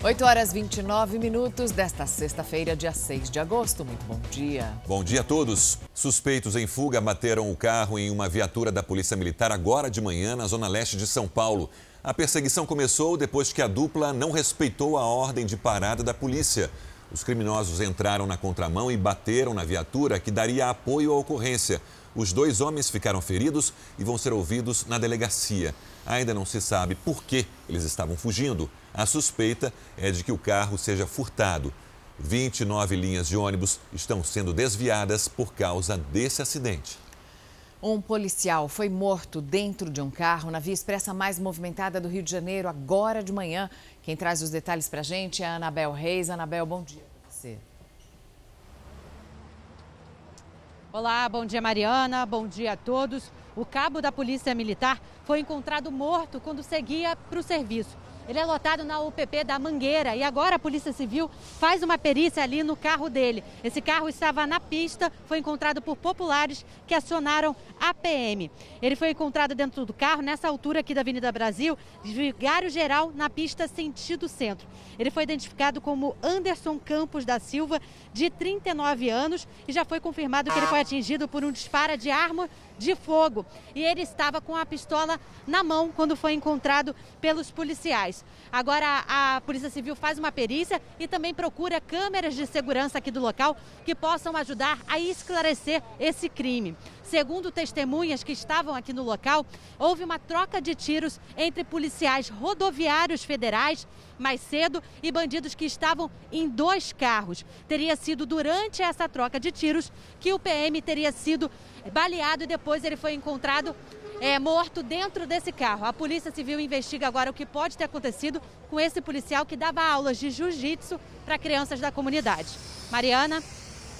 8 horas 29 minutos desta sexta-feira, dia 6 de agosto. Muito bom dia. Bom dia a todos. Suspeitos em fuga bateram o carro em uma viatura da Polícia Militar agora de manhã na zona leste de São Paulo. A perseguição começou depois que a dupla não respeitou a ordem de parada da polícia. Os criminosos entraram na contramão e bateram na viatura que daria apoio à ocorrência. Os dois homens ficaram feridos e vão ser ouvidos na delegacia. Ainda não se sabe por que eles estavam fugindo. A suspeita é de que o carro seja furtado. 29 linhas de ônibus estão sendo desviadas por causa desse acidente. Um policial foi morto dentro de um carro na via expressa mais movimentada do Rio de Janeiro agora de manhã. Quem traz os detalhes para a gente é a Anabel Reis. Anabel, bom dia para você. Olá, bom dia Mariana, bom dia a todos. O cabo da Polícia Militar foi encontrado morto quando seguia para o serviço. Ele é lotado na UPP da Mangueira e agora a Polícia Civil faz uma perícia ali no carro dele. Esse carro estava na pista, foi encontrado por populares que acionaram a PM. Ele foi encontrado dentro do carro, nessa altura aqui da Avenida Brasil, vigário geral na pista sentido centro. Ele foi identificado como Anderson Campos da Silva, de 39 anos, e já foi confirmado que ele foi atingido por um disparo de arma de fogo. E ele estava com a pistola na mão quando foi encontrado pelos policiais. Agora a Polícia Civil faz uma perícia e também procura câmeras de segurança aqui do local que possam ajudar a esclarecer esse crime. Segundo testemunhas que estavam aqui no local, houve uma troca de tiros entre policiais rodoviários federais mais cedo e bandidos que estavam em dois carros. Teria sido durante essa troca de tiros que o PM teria sido baleado e depois ele foi encontrado é, morto dentro desse carro. A Polícia Civil investiga agora o que pode ter acontecido com esse policial que dava aulas de jiu-jitsu para crianças da comunidade. Mariana.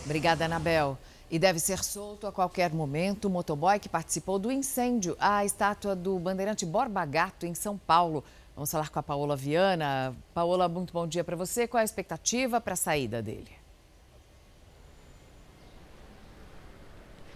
Obrigada, Anabel. E deve ser solto a qualquer momento o motoboy que participou do incêndio à estátua do bandeirante Borba Gato, em São Paulo. Vamos falar com a Paola Viana. Paola, muito bom dia para você. Qual é a expectativa para a saída dele?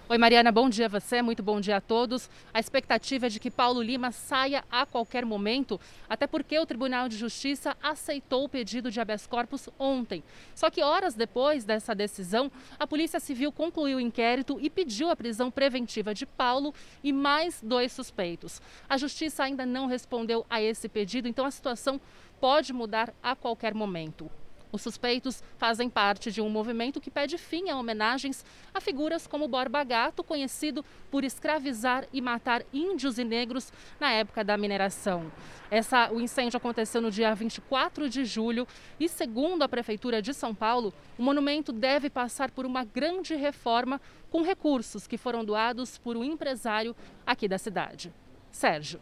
Oi, Mariana, bom dia a você, muito bom dia a todos. A expectativa é de que Paulo Lima saia a qualquer momento, até porque o Tribunal de Justiça aceitou o pedido de habeas corpus ontem. Só que horas depois dessa decisão, a Polícia Civil concluiu o inquérito e pediu a prisão preventiva de Paulo e mais dois suspeitos. A Justiça ainda não respondeu a esse pedido, então a situação pode mudar a qualquer momento. Os suspeitos fazem parte de um movimento que pede fim a homenagens a figuras como Borba Gato, conhecido por escravizar e matar índios e negros na época da mineração. Essa, o incêndio aconteceu no dia 24 de julho e, segundo a Prefeitura de São Paulo, o monumento deve passar por uma grande reforma com recursos que foram doados por um empresário aqui da cidade. Sérgio.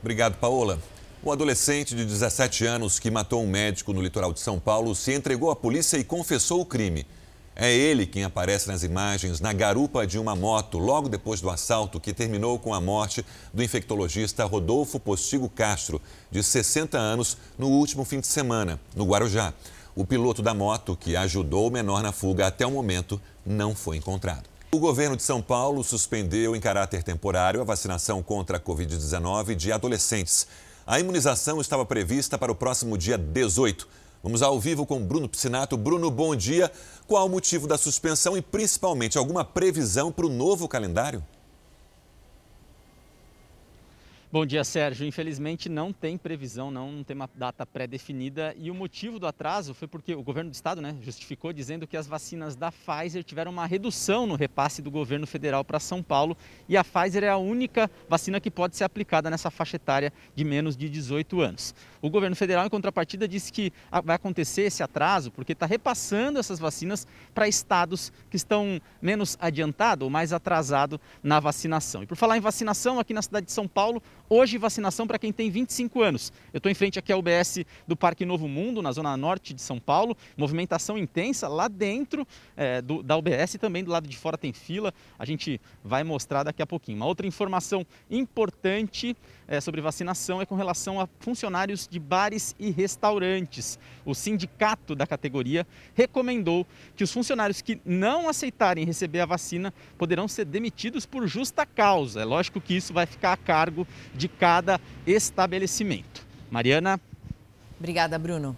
Obrigado, Paola. O adolescente de 17 anos que matou um médico no litoral de São Paulo se entregou à polícia e confessou o crime. É ele quem aparece nas imagens na garupa de uma moto logo depois do assalto que terminou com a morte do infectologista Rodolfo Postigo Castro, de 60 anos, no último fim de semana, no Guarujá. O piloto da moto, que ajudou o menor na fuga até o momento, não foi encontrado. O governo de São Paulo suspendeu em caráter temporário a vacinação contra a Covid-19 de adolescentes. A imunização estava prevista para o próximo dia 18. Vamos ao vivo com Bruno Piscinato. Bruno, bom dia. Qual o motivo da suspensão e, principalmente, alguma previsão para o novo calendário? Bom dia, Sérgio. Infelizmente não tem previsão, não, não tem uma data pré-definida e o motivo do atraso foi porque o governo do estado né, justificou dizendo que as vacinas da Pfizer tiveram uma redução no repasse do governo federal para São Paulo e a Pfizer é a única vacina que pode ser aplicada nessa faixa etária de menos de 18 anos. O governo federal, em contrapartida, disse que vai acontecer esse atraso porque está repassando essas vacinas para estados que estão menos adiantados ou mais atrasados na vacinação. E por falar em vacinação, aqui na cidade de São Paulo, Hoje, vacinação para quem tem 25 anos. Eu estou em frente aqui ao UBS do Parque Novo Mundo, na zona norte de São Paulo. Movimentação intensa lá dentro é, do, da UBS também do lado de fora tem fila. A gente vai mostrar daqui a pouquinho. Uma outra informação importante é, sobre vacinação é com relação a funcionários de bares e restaurantes. O sindicato da categoria recomendou que os funcionários que não aceitarem receber a vacina poderão ser demitidos por justa causa. É lógico que isso vai ficar a cargo de cada estabelecimento. Mariana. Obrigada, Bruno.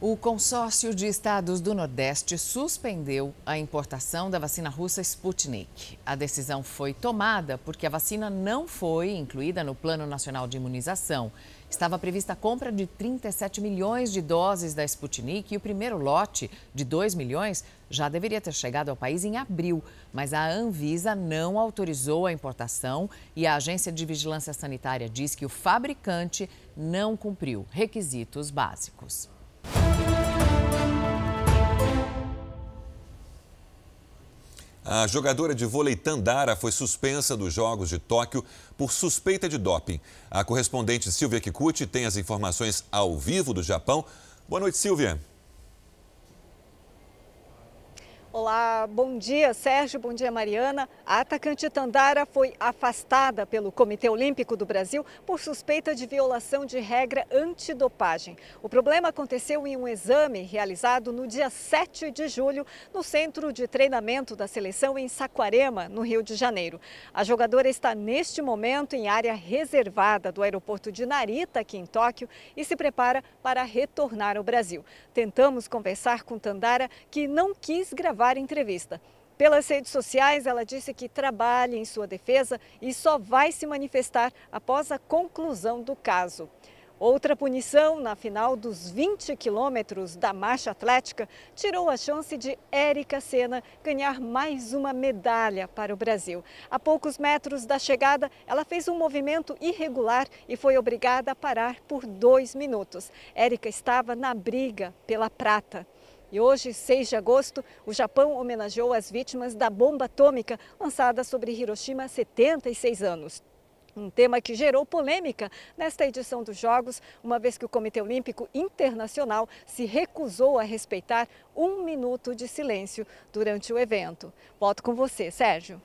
O consórcio de estados do Nordeste suspendeu a importação da vacina russa Sputnik. A decisão foi tomada porque a vacina não foi incluída no Plano Nacional de Imunização. Estava prevista a compra de 37 milhões de doses da Sputnik e o primeiro lote, de 2 milhões, já deveria ter chegado ao país em abril. Mas a Anvisa não autorizou a importação e a Agência de Vigilância Sanitária diz que o fabricante não cumpriu requisitos básicos. A jogadora de vôlei Tandara foi suspensa dos Jogos de Tóquio por suspeita de doping. A correspondente Silvia Kikuchi tem as informações ao vivo do Japão. Boa noite, Silvia. Olá, bom dia Sérgio, bom dia Mariana. A atacante Tandara foi afastada pelo Comitê Olímpico do Brasil por suspeita de violação de regra antidopagem. O problema aconteceu em um exame realizado no dia 7 de julho no Centro de Treinamento da Seleção em Saquarema, no Rio de Janeiro. A jogadora está neste momento em área reservada do aeroporto de Narita, aqui em Tóquio, e se prepara para retornar ao Brasil. Tentamos conversar com Tandara, que não quis gravar gravar entrevista. Pelas redes sociais, ela disse que trabalha em sua defesa e só vai se manifestar após a conclusão do caso. Outra punição na final dos 20 quilômetros da marcha atlética tirou a chance de Érica Senna ganhar mais uma medalha para o Brasil. A poucos metros da chegada, ela fez um movimento irregular e foi obrigada a parar por dois minutos. Érica estava na briga pela prata. E hoje, 6 de agosto, o Japão homenageou as vítimas da bomba atômica lançada sobre Hiroshima há 76 anos. Um tema que gerou polêmica nesta edição dos Jogos, uma vez que o Comitê Olímpico Internacional se recusou a respeitar um minuto de silêncio durante o evento. Volto com você, Sérgio.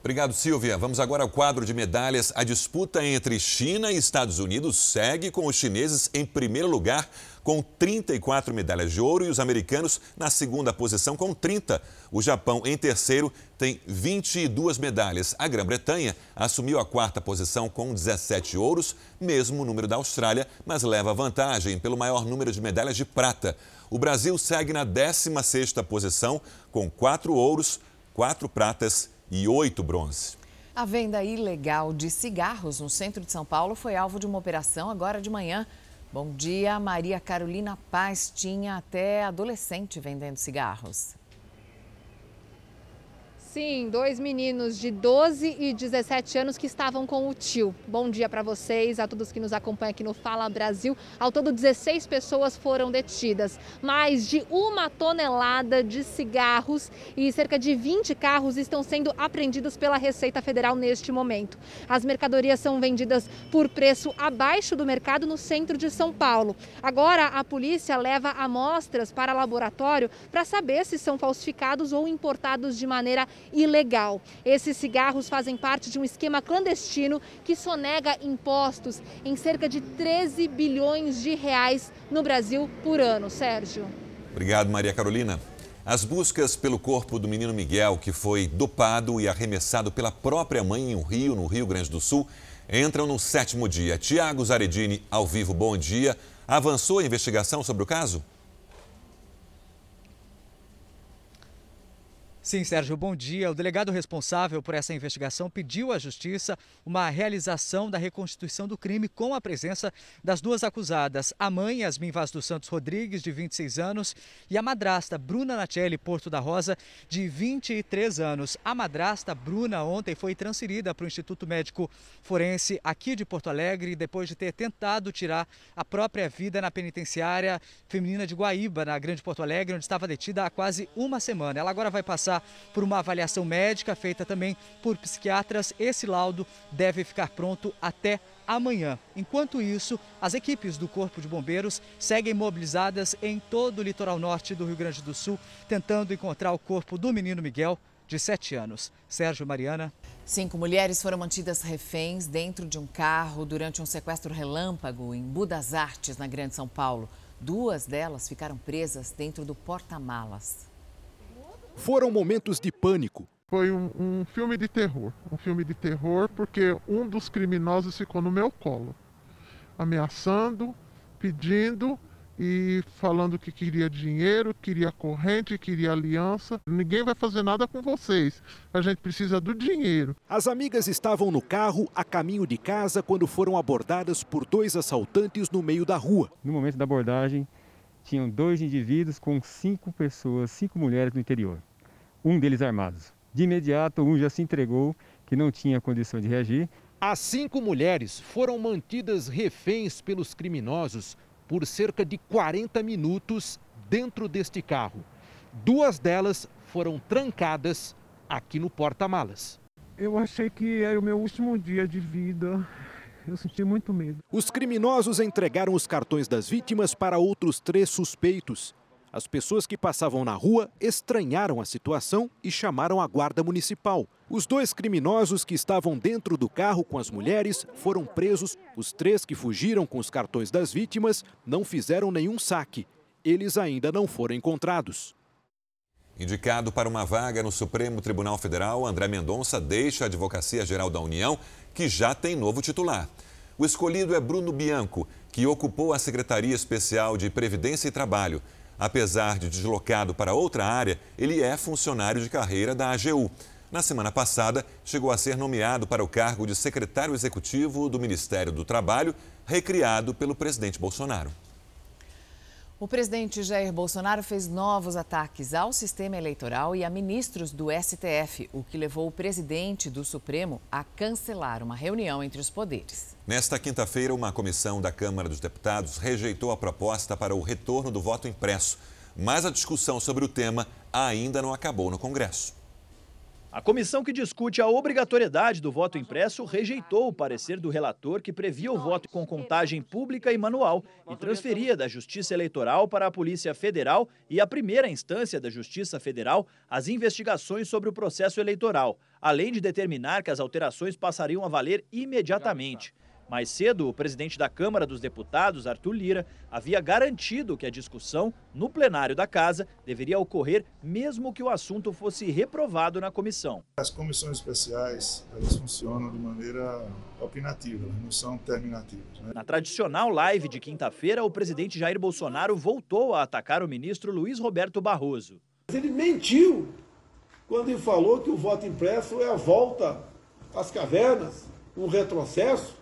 Obrigado, Silvia. Vamos agora ao quadro de medalhas. A disputa entre China e Estados Unidos segue com os chineses em primeiro lugar, com 34 medalhas de ouro, e os americanos na segunda posição, com 30. O Japão, em terceiro, tem 22 medalhas. A Grã-Bretanha assumiu a quarta posição com 17 ouros, mesmo número da Austrália, mas leva vantagem pelo maior número de medalhas de prata. O Brasil segue na 16 posição, com 4 ouros, 4 pratas e oito bronze. A venda ilegal de cigarros no centro de São Paulo foi alvo de uma operação agora de manhã. Bom dia, Maria Carolina Paz tinha até adolescente vendendo cigarros. Sim, dois meninos de 12 e 17 anos que estavam com o tio. Bom dia para vocês, a todos que nos acompanham aqui no Fala Brasil. Ao todo, 16 pessoas foram detidas. Mais de uma tonelada de cigarros e cerca de 20 carros estão sendo apreendidos pela Receita Federal neste momento. As mercadorias são vendidas por preço abaixo do mercado no centro de São Paulo. Agora, a polícia leva amostras para laboratório para saber se são falsificados ou importados de maneira ilegal. Esses cigarros fazem parte de um esquema clandestino que sonega impostos em cerca de 13 bilhões de reais no Brasil por ano. Sérgio. Obrigado, Maria Carolina. As buscas pelo corpo do menino Miguel, que foi dopado e arremessado pela própria mãe em um rio, no Rio Grande do Sul, entram no sétimo dia. Tiago Zaredini, ao vivo, bom dia. Avançou a investigação sobre o caso? Sim, Sérgio, bom dia. O delegado responsável por essa investigação pediu à Justiça uma realização da reconstituição do crime com a presença das duas acusadas, a mãe, Yasmin Vaz dos Santos Rodrigues, de 26 anos, e a madrasta, Bruna Nachelli Porto da Rosa, de 23 anos. A madrasta, Bruna, ontem foi transferida para o Instituto Médico Forense aqui de Porto Alegre, depois de ter tentado tirar a própria vida na penitenciária feminina de Guaíba, na Grande Porto Alegre, onde estava detida há quase uma semana. Ela agora vai passar por uma avaliação médica feita também por psiquiatras. Esse laudo deve ficar pronto até amanhã. Enquanto isso, as equipes do Corpo de Bombeiros seguem mobilizadas em todo o litoral norte do Rio Grande do Sul, tentando encontrar o corpo do menino Miguel, de 7 anos. Sérgio Mariana. Cinco mulheres foram mantidas reféns dentro de um carro durante um sequestro relâmpago em Budas Artes, na Grande São Paulo. Duas delas ficaram presas dentro do porta-malas. Foram momentos de pânico. Foi um, um, filme de terror. Um filme de terror porque um dos criminosos ficou no meu colo, ameaçando, pedindo e falando que queria dinheiro, queria corrente, queria aliança. Ninguém vai fazer nada com vocês. A gente precisa do dinheiro. As amigas estavam no carro a caminho de casa quando foram abordadas por dois assaltantes no meio da rua. No momento da abordagem, tinham dois indivíduos com cinco pessoas, cinco mulheres no interior. Um deles armados. De imediato, um já se entregou, que não tinha condição de reagir. As cinco mulheres foram mantidas reféns pelos criminosos por cerca de 40 minutos dentro deste carro. Duas delas foram trancadas aqui no porta-malas. Eu achei que era o meu último dia de vida. Eu senti muito medo. Os criminosos entregaram os cartões das vítimas para outros três suspeitos. As pessoas que passavam na rua estranharam a situação e chamaram a guarda municipal. Os dois criminosos que estavam dentro do carro com as mulheres foram presos. Os três que fugiram com os cartões das vítimas não fizeram nenhum saque. Eles ainda não foram encontrados. Indicado para uma vaga no Supremo Tribunal Federal, André Mendonça deixa a Advocacia Geral da União, que já tem novo titular. O escolhido é Bruno Bianco, que ocupou a Secretaria Especial de Previdência e Trabalho. Apesar de deslocado para outra área, ele é funcionário de carreira da AGU. Na semana passada, chegou a ser nomeado para o cargo de secretário executivo do Ministério do Trabalho, recriado pelo presidente Bolsonaro. O presidente Jair Bolsonaro fez novos ataques ao sistema eleitoral e a ministros do STF, o que levou o presidente do Supremo a cancelar uma reunião entre os poderes. Nesta quinta-feira, uma comissão da Câmara dos Deputados rejeitou a proposta para o retorno do voto impresso, mas a discussão sobre o tema ainda não acabou no Congresso. A comissão que discute a obrigatoriedade do voto impresso rejeitou o parecer do relator que previa o voto com contagem pública e manual e transferia da Justiça Eleitoral para a Polícia Federal e a primeira instância da Justiça Federal as investigações sobre o processo eleitoral, além de determinar que as alterações passariam a valer imediatamente. Mais cedo, o presidente da Câmara dos Deputados, Arthur Lira, havia garantido que a discussão no plenário da casa deveria ocorrer mesmo que o assunto fosse reprovado na comissão. As comissões especiais elas funcionam de maneira opinativa, elas não são terminativas. Né? Na tradicional live de quinta-feira, o presidente Jair Bolsonaro voltou a atacar o ministro Luiz Roberto Barroso. Ele mentiu quando ele falou que o voto impresso é a volta às cavernas, um retrocesso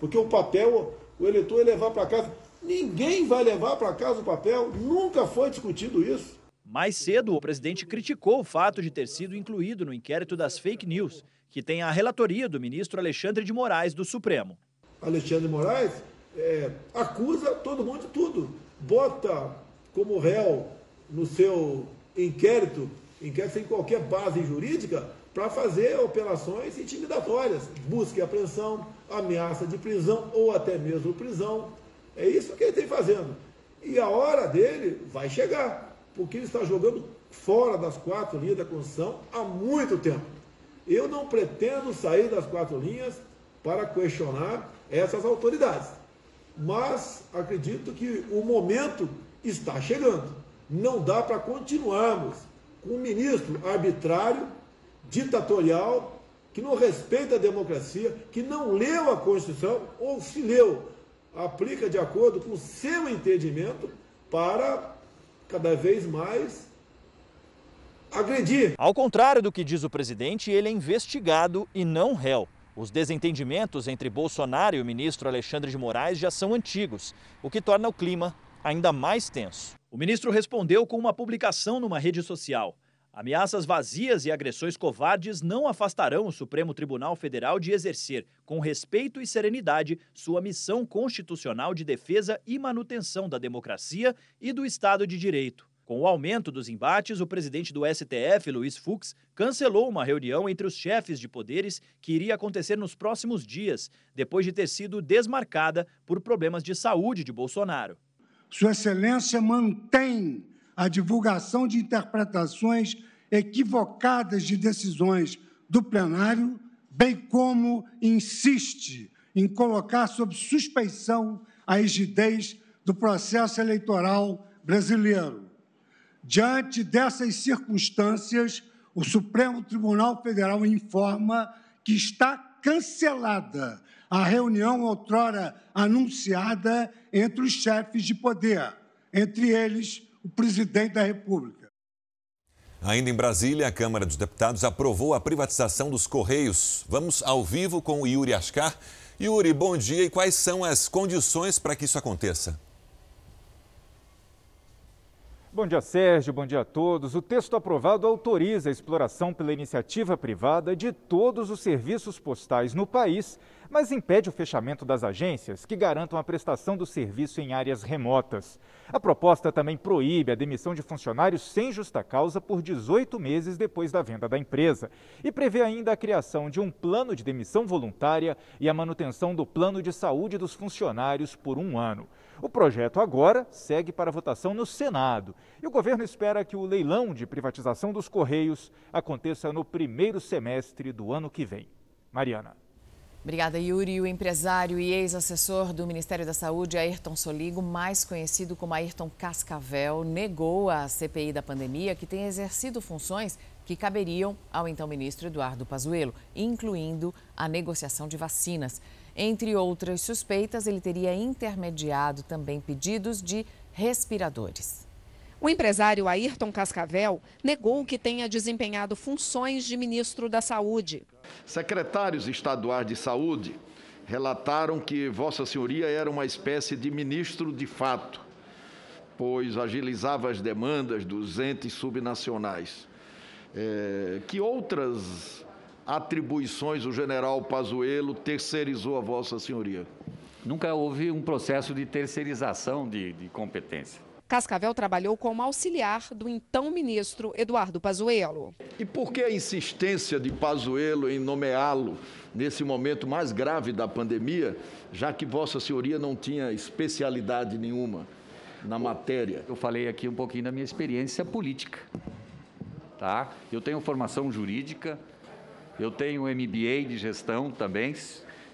porque o papel, o eleitor ia levar para casa. Ninguém vai levar para casa o papel, nunca foi discutido isso. Mais cedo, o presidente criticou o fato de ter sido incluído no inquérito das fake news, que tem a relatoria do ministro Alexandre de Moraes do Supremo. Alexandre de Moraes é, acusa todo mundo de tudo. Bota como réu no seu inquérito, inquérito sem qualquer base jurídica, para fazer operações intimidatórias, busca e apreensão, ameaça de prisão ou até mesmo prisão. É isso que ele tem fazendo. E a hora dele vai chegar, porque ele está jogando fora das quatro linhas da Constituição há muito tempo. Eu não pretendo sair das quatro linhas para questionar essas autoridades, mas acredito que o momento está chegando. Não dá para continuarmos com um ministro arbitrário ditatorial, que não respeita a democracia, que não leu a Constituição, ou se leu, aplica de acordo com o seu entendimento para cada vez mais agredir. Ao contrário do que diz o presidente, ele é investigado e não réu. Os desentendimentos entre Bolsonaro e o ministro Alexandre de Moraes já são antigos, o que torna o clima ainda mais tenso. O ministro respondeu com uma publicação numa rede social. Ameaças vazias e agressões covardes não afastarão o Supremo Tribunal Federal de exercer, com respeito e serenidade, sua missão constitucional de defesa e manutenção da democracia e do Estado de Direito. Com o aumento dos embates, o presidente do STF, Luiz Fux, cancelou uma reunião entre os chefes de poderes que iria acontecer nos próximos dias, depois de ter sido desmarcada por problemas de saúde de Bolsonaro. Sua Excelência mantém a divulgação de interpretações equivocadas de decisões do plenário, bem como insiste em colocar sob suspeição a rigidez do processo eleitoral brasileiro. Diante dessas circunstâncias, o Supremo Tribunal Federal informa que está cancelada a reunião outrora anunciada entre os chefes de poder entre eles o presidente da República. Ainda em Brasília, a Câmara dos Deputados aprovou a privatização dos Correios. Vamos ao vivo com o Yuri Ascar. Yuri, bom dia. E quais são as condições para que isso aconteça? Bom dia, Sérgio. Bom dia a todos. O texto aprovado autoriza a exploração pela iniciativa privada de todos os serviços postais no país mas impede o fechamento das agências que garantam a prestação do serviço em áreas remotas. A proposta também proíbe a demissão de funcionários sem justa causa por 18 meses depois da venda da empresa e prevê ainda a criação de um plano de demissão voluntária e a manutenção do plano de saúde dos funcionários por um ano. O projeto agora segue para votação no Senado e o governo espera que o leilão de privatização dos Correios aconteça no primeiro semestre do ano que vem. Mariana. Obrigada, Yuri. O empresário e ex-assessor do Ministério da Saúde, Ayrton Soligo, mais conhecido como Ayrton Cascavel, negou à CPI da pandemia que tem exercido funções que caberiam ao então ministro Eduardo Pazuello, incluindo a negociação de vacinas. Entre outras suspeitas, ele teria intermediado também pedidos de respiradores. O empresário Ayrton Cascavel negou que tenha desempenhado funções de ministro da Saúde. Secretários estaduais de saúde relataram que Vossa Senhoria era uma espécie de ministro de fato, pois agilizava as demandas dos entes subnacionais. É, que outras atribuições o general Pazuello terceirizou a Vossa Senhoria? Nunca houve um processo de terceirização de, de competência. Cascavel trabalhou como auxiliar do então ministro Eduardo Pazuello. E por que a insistência de Pazuello em nomeá-lo nesse momento mais grave da pandemia, já que Vossa Senhoria não tinha especialidade nenhuma na matéria? Eu falei aqui um pouquinho da minha experiência política. Tá? Eu tenho formação jurídica, eu tenho MBA de gestão também,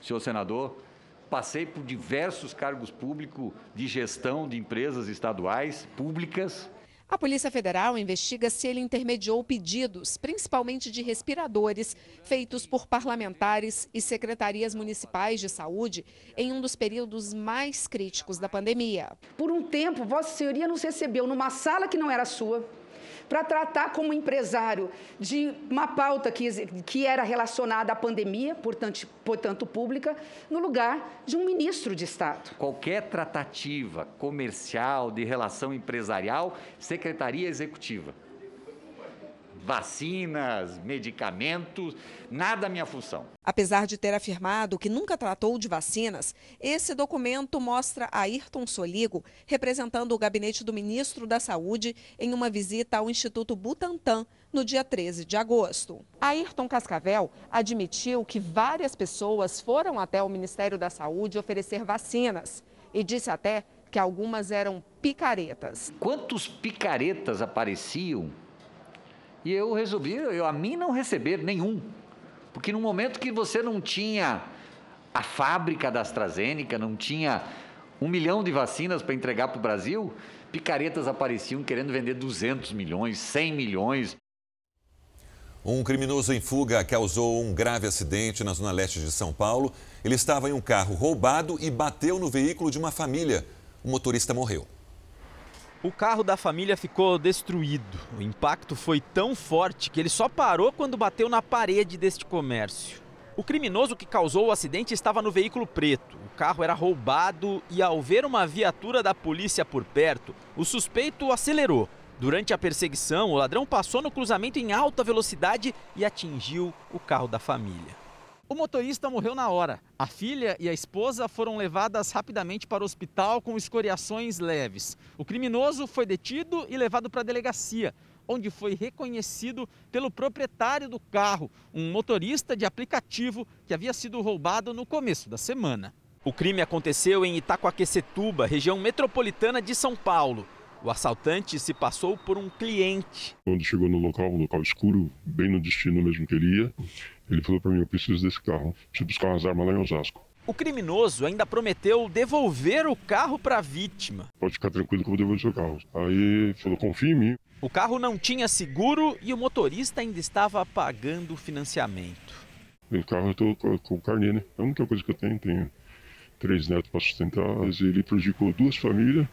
senhor senador. Passei por diversos cargos públicos de gestão de empresas estaduais, públicas. A Polícia Federal investiga se ele intermediou pedidos, principalmente de respiradores, feitos por parlamentares e secretarias municipais de saúde em um dos períodos mais críticos da pandemia. Por um tempo, Vossa Senhoria nos recebeu numa sala que não era sua, para tratar como empresário de uma pauta que, que era relacionada à pandemia, portanto, portanto pública, no lugar de um ministro de Estado. Qualquer tratativa comercial de relação empresarial, Secretaria Executiva vacinas, medicamentos, nada minha função. Apesar de ter afirmado que nunca tratou de vacinas, esse documento mostra Ayrton Soligo representando o gabinete do ministro da Saúde em uma visita ao Instituto Butantan no dia 13 de agosto. Ayrton Cascavel admitiu que várias pessoas foram até o Ministério da Saúde oferecer vacinas e disse até que algumas eram picaretas. Quantos picaretas apareciam e eu resolvi, eu, a mim não receber nenhum. Porque no momento que você não tinha a fábrica da AstraZeneca, não tinha um milhão de vacinas para entregar para o Brasil, picaretas apareciam querendo vender 200 milhões, 100 milhões. Um criminoso em fuga causou um grave acidente na zona leste de São Paulo. Ele estava em um carro roubado e bateu no veículo de uma família. O motorista morreu. O carro da família ficou destruído. O impacto foi tão forte que ele só parou quando bateu na parede deste comércio. O criminoso que causou o acidente estava no veículo preto. O carro era roubado e, ao ver uma viatura da polícia por perto, o suspeito acelerou. Durante a perseguição, o ladrão passou no cruzamento em alta velocidade e atingiu o carro da família. O motorista morreu na hora. A filha e a esposa foram levadas rapidamente para o hospital com escoriações leves. O criminoso foi detido e levado para a delegacia, onde foi reconhecido pelo proprietário do carro, um motorista de aplicativo que havia sido roubado no começo da semana. O crime aconteceu em Itacoaquecetuba, região metropolitana de São Paulo. O assaltante se passou por um cliente. Quando chegou no local, um local escuro, bem no destino mesmo que ele ia, ele falou para mim: Eu preciso desse carro. Preciso buscar umas armas lá em Osasco. O criminoso ainda prometeu devolver o carro para a vítima. Pode ficar tranquilo que eu vou devolver o seu carro. Aí falou: Confia em mim. O carro não tinha seguro e o motorista ainda estava pagando o financiamento. O carro eu estou com o carnê, né? É a única coisa que eu tenho. Tenho três netos para sustentar. Ele prejudicou duas famílias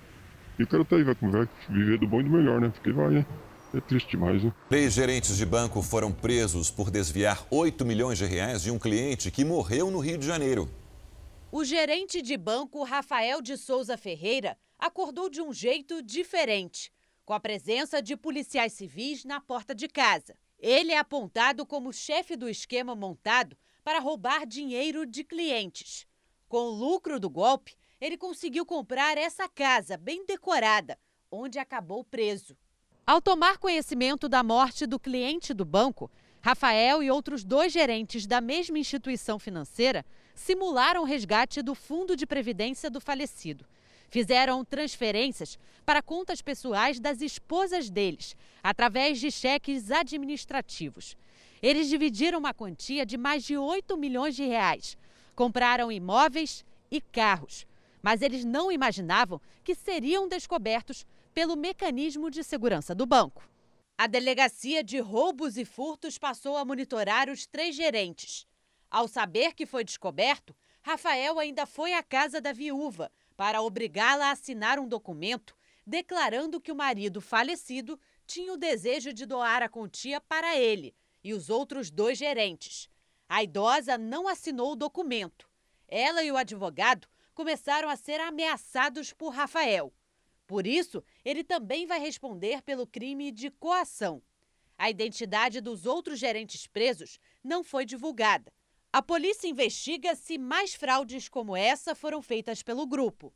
E o cara tá aí, vai, vai viver do bom e do melhor, né? Porque vai, né? É triste demais, né? Três gerentes de banco foram presos por desviar 8 milhões de reais de um cliente que morreu no Rio de Janeiro. O gerente de banco Rafael de Souza Ferreira acordou de um jeito diferente, com a presença de policiais civis na porta de casa. Ele é apontado como chefe do esquema montado para roubar dinheiro de clientes. Com o lucro do golpe, ele conseguiu comprar essa casa bem decorada, onde acabou preso. Ao tomar conhecimento da morte do cliente do banco, Rafael e outros dois gerentes da mesma instituição financeira simularam o resgate do fundo de previdência do falecido. Fizeram transferências para contas pessoais das esposas deles, através de cheques administrativos. Eles dividiram uma quantia de mais de 8 milhões de reais. Compraram imóveis e carros. Mas eles não imaginavam que seriam descobertos pelo mecanismo de segurança do banco. A delegacia de roubos e furtos passou a monitorar os três gerentes. Ao saber que foi descoberto, Rafael ainda foi à casa da viúva para obrigá-la a assinar um documento declarando que o marido falecido tinha o desejo de doar a quantia para ele e os outros dois gerentes. A idosa não assinou o documento. Ela e o advogado começaram a ser ameaçados por Rafael. Por isso, ele também vai responder pelo crime de coação. A identidade dos outros gerentes presos não foi divulgada. A polícia investiga se mais fraudes como essa foram feitas pelo grupo.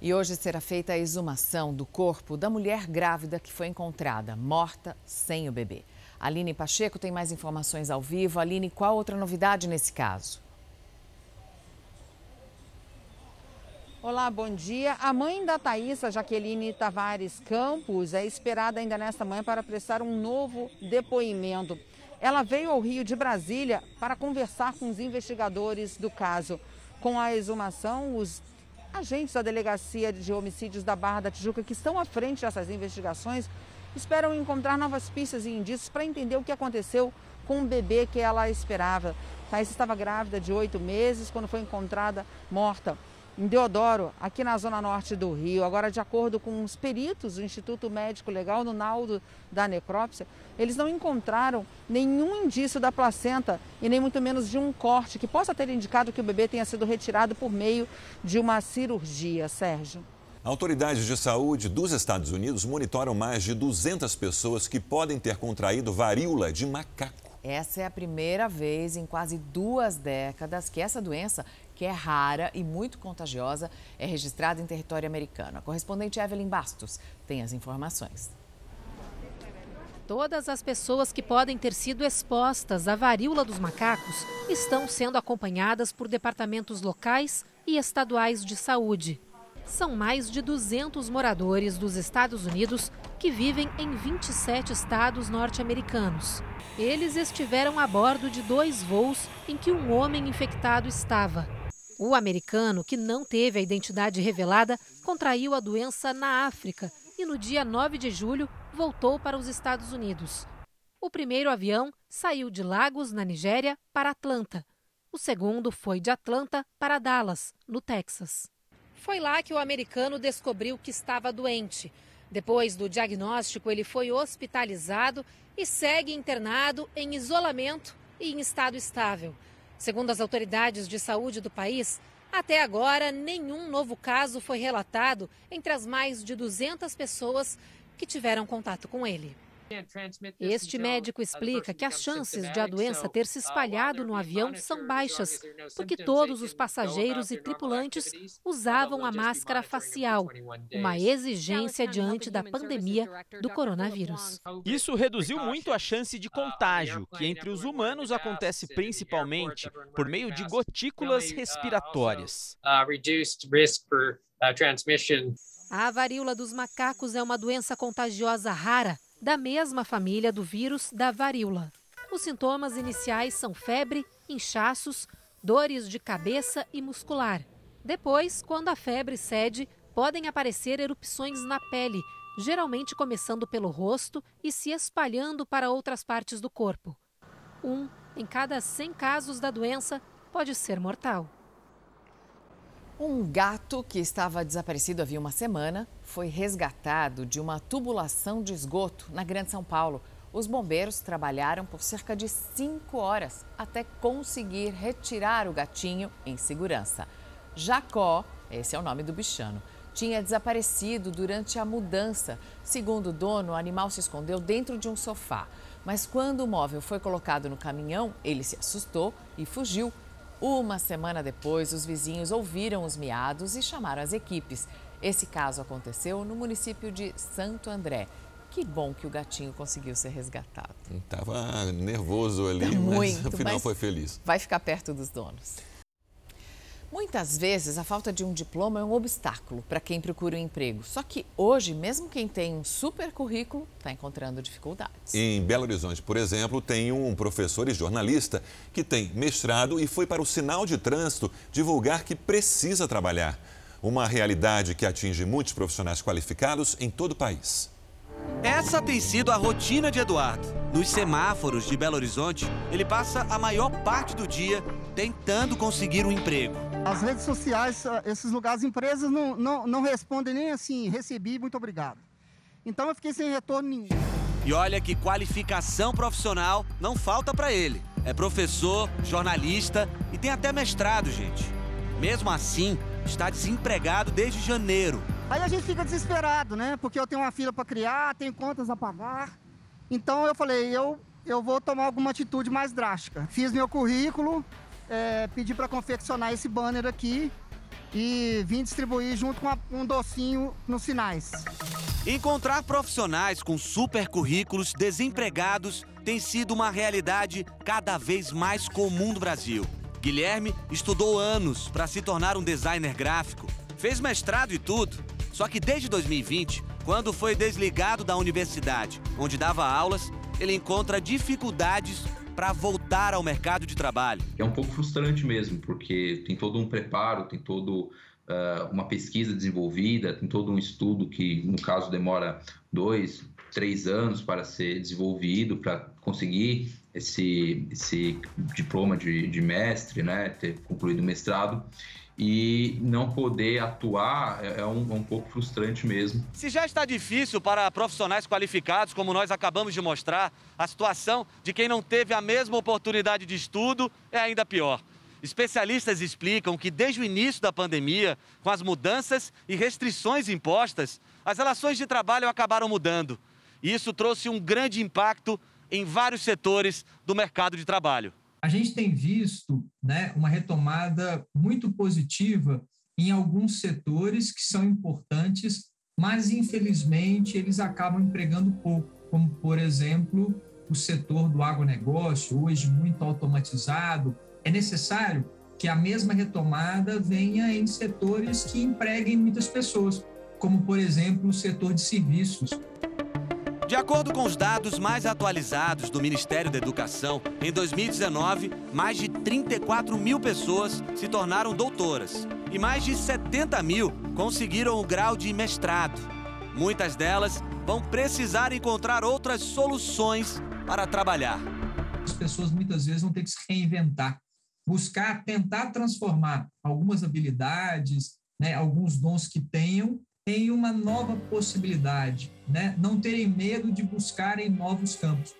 E hoje será feita a exumação do corpo da mulher grávida que foi encontrada morta sem o bebê. Aline Pacheco tem mais informações ao vivo. Aline, qual outra novidade nesse caso? Olá, bom dia. A mãe da Thaisa, Jaqueline Tavares Campos, é esperada ainda nesta manhã para prestar um novo depoimento. Ela veio ao Rio de Brasília para conversar com os investigadores do caso. Com a exumação, os agentes da Delegacia de Homicídios da Barra da Tijuca, que estão à frente dessas investigações, esperam encontrar novas pistas e indícios para entender o que aconteceu com o bebê que ela esperava. Thaís estava grávida de oito meses quando foi encontrada morta em Deodoro, aqui na zona norte do Rio. Agora, de acordo com os peritos do Instituto Médico Legal, no laudo da necrópsia, eles não encontraram nenhum indício da placenta e nem muito menos de um corte que possa ter indicado que o bebê tenha sido retirado por meio de uma cirurgia. Sérgio. Autoridades de saúde dos Estados Unidos monitoram mais de 200 pessoas que podem ter contraído varíola de macaco. Essa é a primeira vez em quase duas décadas que essa doença que é rara e muito contagiosa, é registrada em território americano. A correspondente Evelyn Bastos tem as informações. Todas as pessoas que podem ter sido expostas à varíola dos macacos estão sendo acompanhadas por departamentos locais e estaduais de saúde. São mais de 200 moradores dos Estados Unidos que vivem em 27 estados norte-americanos. Eles estiveram a bordo de dois voos em que um homem infectado estava. O americano, que não teve a identidade revelada, contraiu a doença na África e no dia 9 de julho voltou para os Estados Unidos. O primeiro avião saiu de Lagos, na Nigéria, para Atlanta. O segundo foi de Atlanta para Dallas, no Texas. Foi lá que o americano descobriu que estava doente. Depois do diagnóstico, ele foi hospitalizado e segue internado em isolamento e em estado estável. Segundo as autoridades de saúde do país, até agora nenhum novo caso foi relatado entre as mais de 200 pessoas que tiveram contato com ele. Este médico explica que as chances de a doença ter se espalhado no avião são baixas, porque todos os passageiros e tripulantes usavam a máscara facial, uma exigência diante da pandemia do coronavírus. Isso reduziu muito a chance de contágio, que entre os humanos acontece principalmente por meio de gotículas respiratórias. A varíola dos macacos é uma doença contagiosa rara da mesma família do vírus da varíola. Os sintomas iniciais são febre, inchaços, dores de cabeça e muscular. Depois, quando a febre cede, podem aparecer erupções na pele, geralmente começando pelo rosto e se espalhando para outras partes do corpo. Um em cada 100 casos da doença pode ser mortal. Um gato que estava desaparecido havia uma semana foi resgatado de uma tubulação de esgoto na Grande São Paulo. Os bombeiros trabalharam por cerca de cinco horas até conseguir retirar o gatinho em segurança. Jacó, esse é o nome do bichano, tinha desaparecido durante a mudança. Segundo o dono, o animal se escondeu dentro de um sofá. Mas quando o móvel foi colocado no caminhão, ele se assustou e fugiu. Uma semana depois, os vizinhos ouviram os miados e chamaram as equipes. Esse caso aconteceu no município de Santo André. Que bom que o gatinho conseguiu ser resgatado. Estava nervoso ali, Tá mas muito, no final mas foi feliz. Vai ficar perto dos donos. Muitas vezes a falta de um diploma é um obstáculo para quem procura um emprego. Só que hoje, mesmo quem tem um super currículo, está encontrando dificuldades. Em Belo Horizonte, por exemplo, tem um professor e jornalista que tem mestrado e foi para o sinal de trânsito divulgar que precisa trabalhar. Uma realidade que atinge muitos profissionais qualificados em todo o país. Essa tem sido a rotina de Eduardo. Nos semáforos de Belo Horizonte, ele passa a maior parte do dia tentando conseguir um emprego. As redes sociais, ah, esses lugares, empresas não, não, não respondem nem assim, recebi, muito obrigado. Então eu fiquei sem retorno nenhum. E olha que qualificação profissional não falta para ele. É professor, jornalista e tem até mestrado, gente. Mesmo assim, está desempregado desde janeiro. Aí a gente fica desesperado, né? Porque eu tenho uma filha para criar, tenho contas a pagar. Então eu falei, eu, eu vou tomar alguma atitude mais drástica. Fiz meu currículo, é, pedi para confeccionar esse banner aqui e vim distribuir junto com um docinho nos sinais. Encontrar profissionais com super currículos desempregados tem sido uma realidade cada vez mais comum no Brasil. Guilherme estudou anos para se tornar um designer gráfico, fez mestrado e tudo. Só que desde 2020, quando foi desligado da universidade, onde dava aulas, ele encontra dificuldades para voltar ao mercado de trabalho. É um pouco frustrante mesmo, porque tem todo um preparo, tem todo ah, uma pesquisa desenvolvida, tem todo um estudo que, no caso, demora dois, três anos para ser desenvolvido, para conseguir esse, esse diploma de, de mestre, né, ter concluído o mestrado, e não poder atuar é, é um, é um pouco frustrante mesmo. Se já está difícil para profissionais qualificados, como nós acabamos de mostrar, a situação de quem não teve a mesma oportunidade de estudo é ainda pior. Especialistas explicam que desde o início da pandemia, com as mudanças e restrições impostas, as relações de trabalho acabaram mudando. E isso trouxe um grande impacto em vários setores do mercado de trabalho. A gente tem visto né, uma retomada muito positiva em alguns setores que são importantes, mas infelizmente eles acabam empregando pouco, como por exemplo o setor do agronegócio, hoje muito automatizado. É necessário que a mesma retomada venha em setores que empreguem muitas pessoas, como por exemplo o setor de serviços. De acordo com os dados mais atualizados do Ministério da Educação, em 2019, mais de 34 mil pessoas se tornaram doutoras e mais de 70 mil conseguiram o grau de mestrado. Muitas delas vão precisar encontrar outras soluções para trabalhar. As pessoas muitas vezes vão ter que se reinventar, buscar, tentar transformar algumas habilidades, né, alguns dons que tenham em uma nova possibilidade, né? Não terem medo de buscarem novos campos.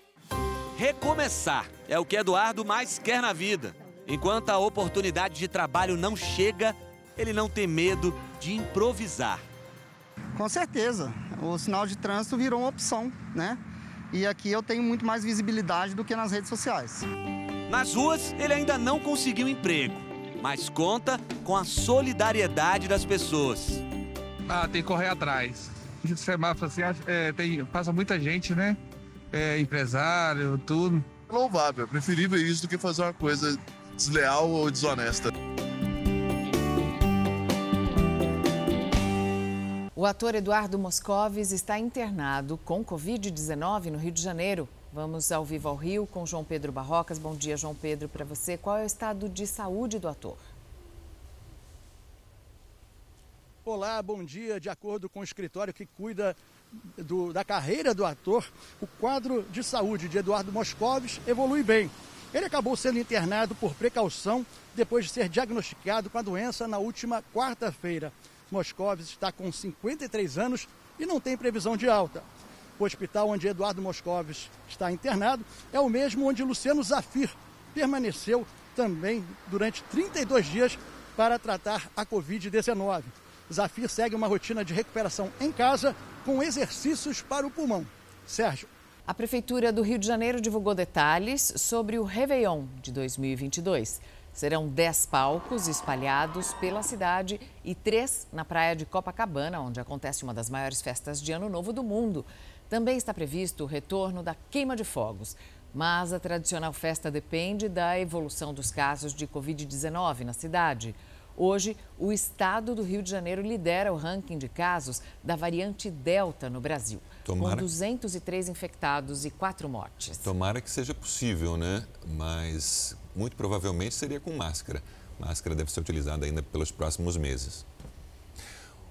Recomeçar é o que Eduardo mais quer na vida. Enquanto a oportunidade de trabalho não chega, ele não tem medo de improvisar. Com certeza, o sinal de trânsito virou uma opção, né? E aqui eu tenho muito mais visibilidade do que nas redes sociais. Nas ruas, ele ainda não conseguiu emprego, mas conta com a solidariedade das pessoas. Ah, tem que correr atrás. O semáforo assim, é, tem, passa muita gente, né? É, empresário, tudo. Louvável, é preferível isso do que fazer uma coisa desleal ou desonesta. O ator Eduardo Moscovis está internado com Covid-19 no Rio de Janeiro. Vamos ao vivo ao Rio com João Pedro Barrocas. Bom dia, João Pedro, para você. Qual é o estado de saúde do ator? Olá, bom dia. De acordo com o escritório que cuida do, da carreira do ator, o quadro de saúde de Eduardo Moscovis evolui bem. Ele acabou sendo internado por precaução depois de ser diagnosticado com a doença na última quarta-feira. Moscovis está com 53 anos e não tem previsão de alta. O hospital onde Eduardo Moscovis está internado é o mesmo onde Luciano Zafir permaneceu também durante 32 dias para tratar a Covid-19. Zafir segue uma rotina de recuperação em casa com exercícios para o pulmão. Sérgio. A Prefeitura do Rio de Janeiro divulgou detalhes sobre o Réveillon de 2022. Serão 10 palcos espalhados pela cidade e três na praia de Copacabana, onde acontece uma das maiores festas de Ano Novo do mundo. Também está previsto o retorno da queima de fogos. Mas a tradicional festa depende da evolução dos casos de Covid-19 na cidade. Hoje, o estado do Rio de Janeiro lidera o ranking de casos da variante Delta no Brasil, Tomara. com 203 infectados e 4 mortes. Tomara que seja possível, né? Mas muito provavelmente seria com máscara. Máscara deve ser utilizada ainda pelos próximos meses.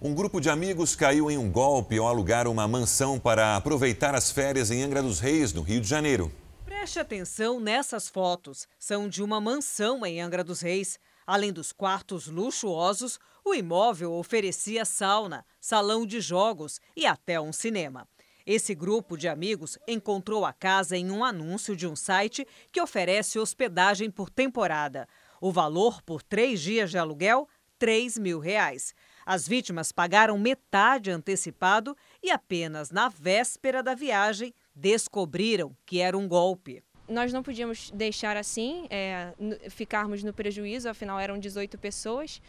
Um grupo de amigos caiu em um golpe ao alugar uma mansão para aproveitar as férias em Angra dos Reis, no Rio de Janeiro. Preste atenção nessas fotos. São de uma mansão em Angra dos Reis. Além dos quartos luxuosos, o imóvel oferecia sauna, salão de jogos e até um cinema. Esse grupo de amigos encontrou a casa em um anúncio de um site que oferece hospedagem por temporada. O valor por três dias de aluguel, 3 mil reais. As vítimas pagaram metade antecipado e apenas na véspera da viagem descobriram que era um golpe nós não podíamos deixar assim, é, ficarmos no prejuízo, afinal eram 18 pessoas.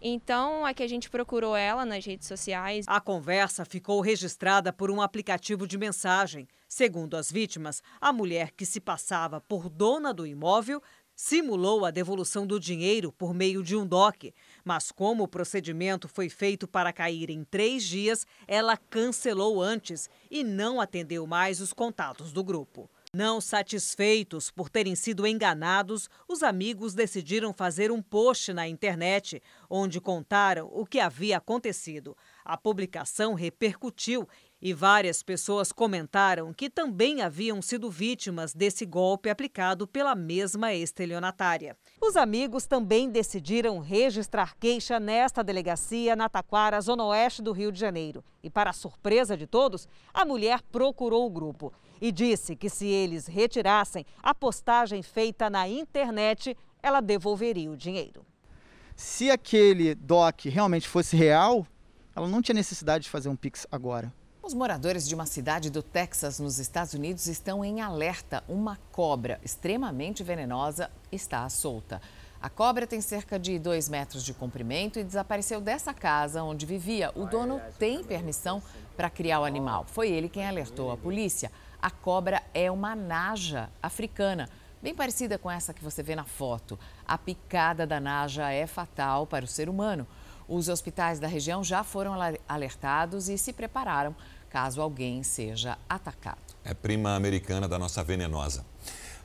Então, é que a gente procurou ela nas redes sociais. A conversa ficou registrada por um aplicativo de mensagem. Segundo as vítimas, a mulher que se passava por dona do imóvel simulou a devolução do dinheiro por meio de um DOC. Mas, como o procedimento foi feito para cair em três dias, ela cancelou antes e não atendeu mais os contatos do grupo. Não satisfeitos por terem sido enganados, os amigos decidiram fazer um post na internet, onde contaram o que havia acontecido. A publicação repercutiu e várias pessoas comentaram que também haviam sido vítimas desse golpe aplicado pela mesma estelionatária. Os amigos também decidiram registrar queixa nesta delegacia na Taquara, zona oeste do Rio de Janeiro. E, para surpresa de todos, a mulher procurou o grupo e disse que se eles retirassem a postagem feita na internet, ela devolveria o dinheiro. Se aquele DOC realmente fosse real, ela não tinha necessidade de fazer um Pix agora. Os moradores de uma cidade do Texas, nos Estados Unidos, estão em alerta. Uma cobra extremamente venenosa está solta. A cobra tem cerca de 2 metros de comprimento e desapareceu dessa casa onde vivia. O dono tem permissão para criar o animal. Foi ele quem alertou a polícia. A cobra é uma naja africana, bem parecida com essa que você vê na foto. A picada da naja é fatal para o ser humano. Os hospitais da região já foram alertados e se prepararam caso alguém seja atacado. É prima americana da nossa venenosa.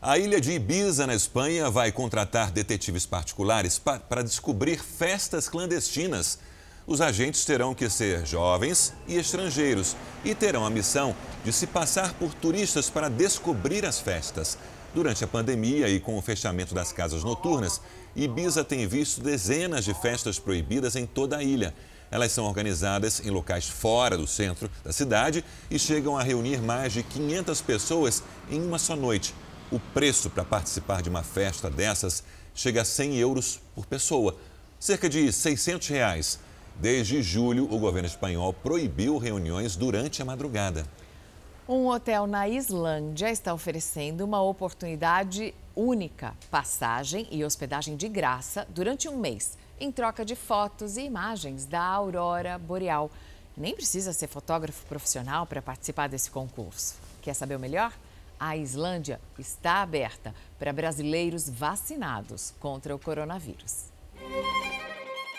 A ilha de Ibiza, na Espanha, vai contratar detetives particulares para descobrir festas clandestinas os agentes terão que ser jovens e estrangeiros e terão a missão de se passar por turistas para descobrir as festas. Durante a pandemia e com o fechamento das casas noturnas, Ibiza tem visto dezenas de festas proibidas em toda a ilha. Elas são organizadas em locais fora do centro da cidade e chegam a reunir mais de 500 pessoas em uma só noite. O preço para participar de uma festa dessas chega a 100 euros por pessoa, cerca de 600 reais. Desde julho, o governo espanhol proibiu reuniões durante a madrugada. Um hotel na Islândia está oferecendo uma oportunidade única: passagem e hospedagem de graça durante um mês, em troca de fotos e imagens da aurora boreal. Nem precisa ser fotógrafo profissional para participar desse concurso. Quer saber o melhor? A Islândia está aberta para brasileiros vacinados contra o coronavírus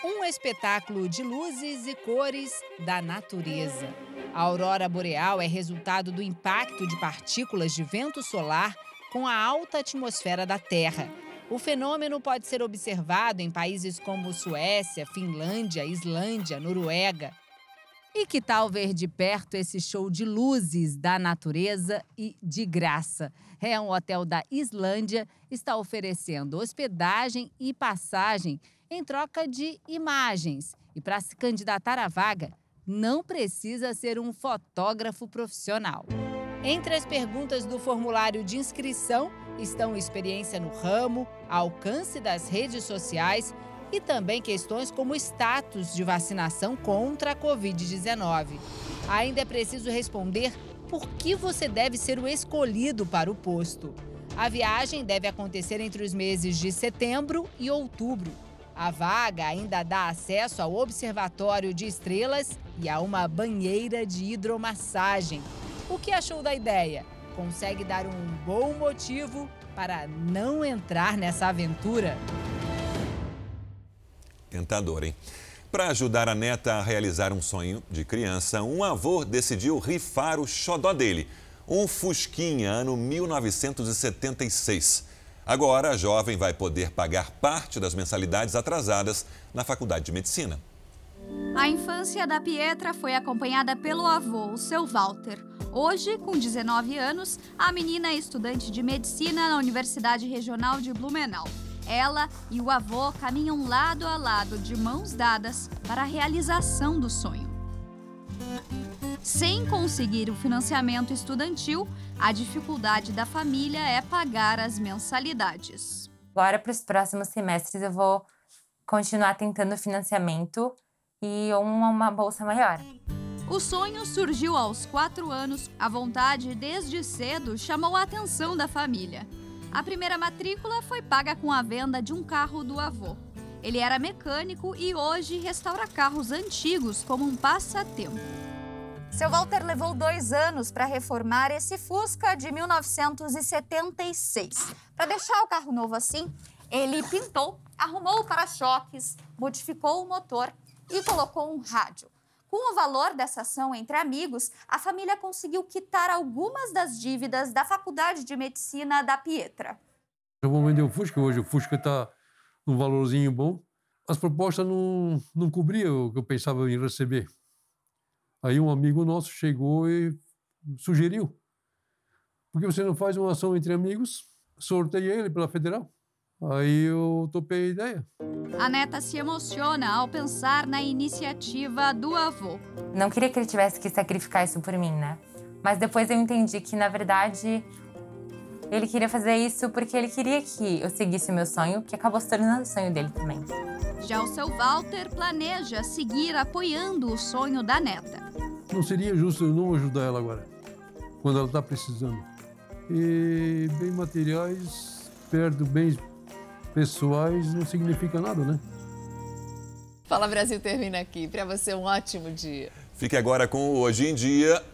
um espetáculo de luzes e cores da natureza. A aurora boreal é resultado do impacto de partículas de vento solar com a alta atmosfera da Terra. O fenômeno pode ser observado em países como Suécia, Finlândia, Islândia, Noruega. E que tal ver de perto esse show de luzes da natureza e de graça? É um hotel da Islândia está oferecendo hospedagem e passagem em troca de imagens. E para se candidatar à vaga, não precisa ser um fotógrafo profissional. Entre as perguntas do formulário de inscrição estão experiência no ramo, alcance das redes sociais e também questões como status de vacinação contra a Covid-19. Ainda é preciso responder por que você deve ser o escolhido para o posto. A viagem deve acontecer entre os meses de setembro e outubro. A vaga ainda dá acesso ao Observatório de Estrelas e a uma banheira de hidromassagem. O que achou da ideia? Consegue dar um bom motivo para não entrar nessa aventura? Tentador, hein? Para ajudar a neta a realizar um sonho de criança, um avô decidiu rifar o xodó dele, um Fusquinha, ano 1976. Agora, a jovem vai poder pagar parte das mensalidades atrasadas na Faculdade de Medicina. A infância da Pietra foi acompanhada pelo avô, o seu Walter. Hoje, com 19 anos, a menina é estudante de medicina na Universidade Regional de Blumenau. Ela e o avô caminham lado a lado, de mãos dadas, para a realização do sonho. Sem conseguir o financiamento estudantil, a dificuldade da família é pagar as mensalidades. Agora, para os próximos semestres, eu vou continuar tentando financiamento e uma, uma bolsa maior. O sonho surgiu aos quatro anos. A vontade, desde cedo, chamou a atenção da família. A primeira matrícula foi paga com a venda de um carro do avô. Ele era mecânico e hoje restaura carros antigos como um passatempo. Seu Walter levou dois anos para reformar esse Fusca de 1976. Para deixar o carro novo assim, ele pintou, arrumou o para-choques, modificou o motor e colocou um rádio. Com o valor dessa ação entre amigos, a família conseguiu quitar algumas das dívidas da Faculdade de Medicina da Pietra. Eu vou vender o Fusca hoje, o Fusca está num valorzinho bom. As propostas não, não cobriam o que eu pensava em receber. Aí um amigo nosso chegou e sugeriu. Por que você não faz uma ação entre amigos? Sorteia ele pela federal. Aí eu topei a ideia. A neta se emociona ao pensar na iniciativa do avô. Não queria que ele tivesse que sacrificar isso por mim, né? Mas depois eu entendi que, na verdade, ele queria fazer isso porque ele queria que eu seguisse o meu sonho, que acabou se tornando o sonho dele também. Já o seu Walter planeja seguir apoiando o sonho da neta. Não seria justo eu não ajudar ela agora, quando ela está precisando. E bem materiais, perto bens pessoais não significa nada, né? Fala Brasil termina aqui. Para você, um ótimo dia. Fique agora com o Hoje em Dia.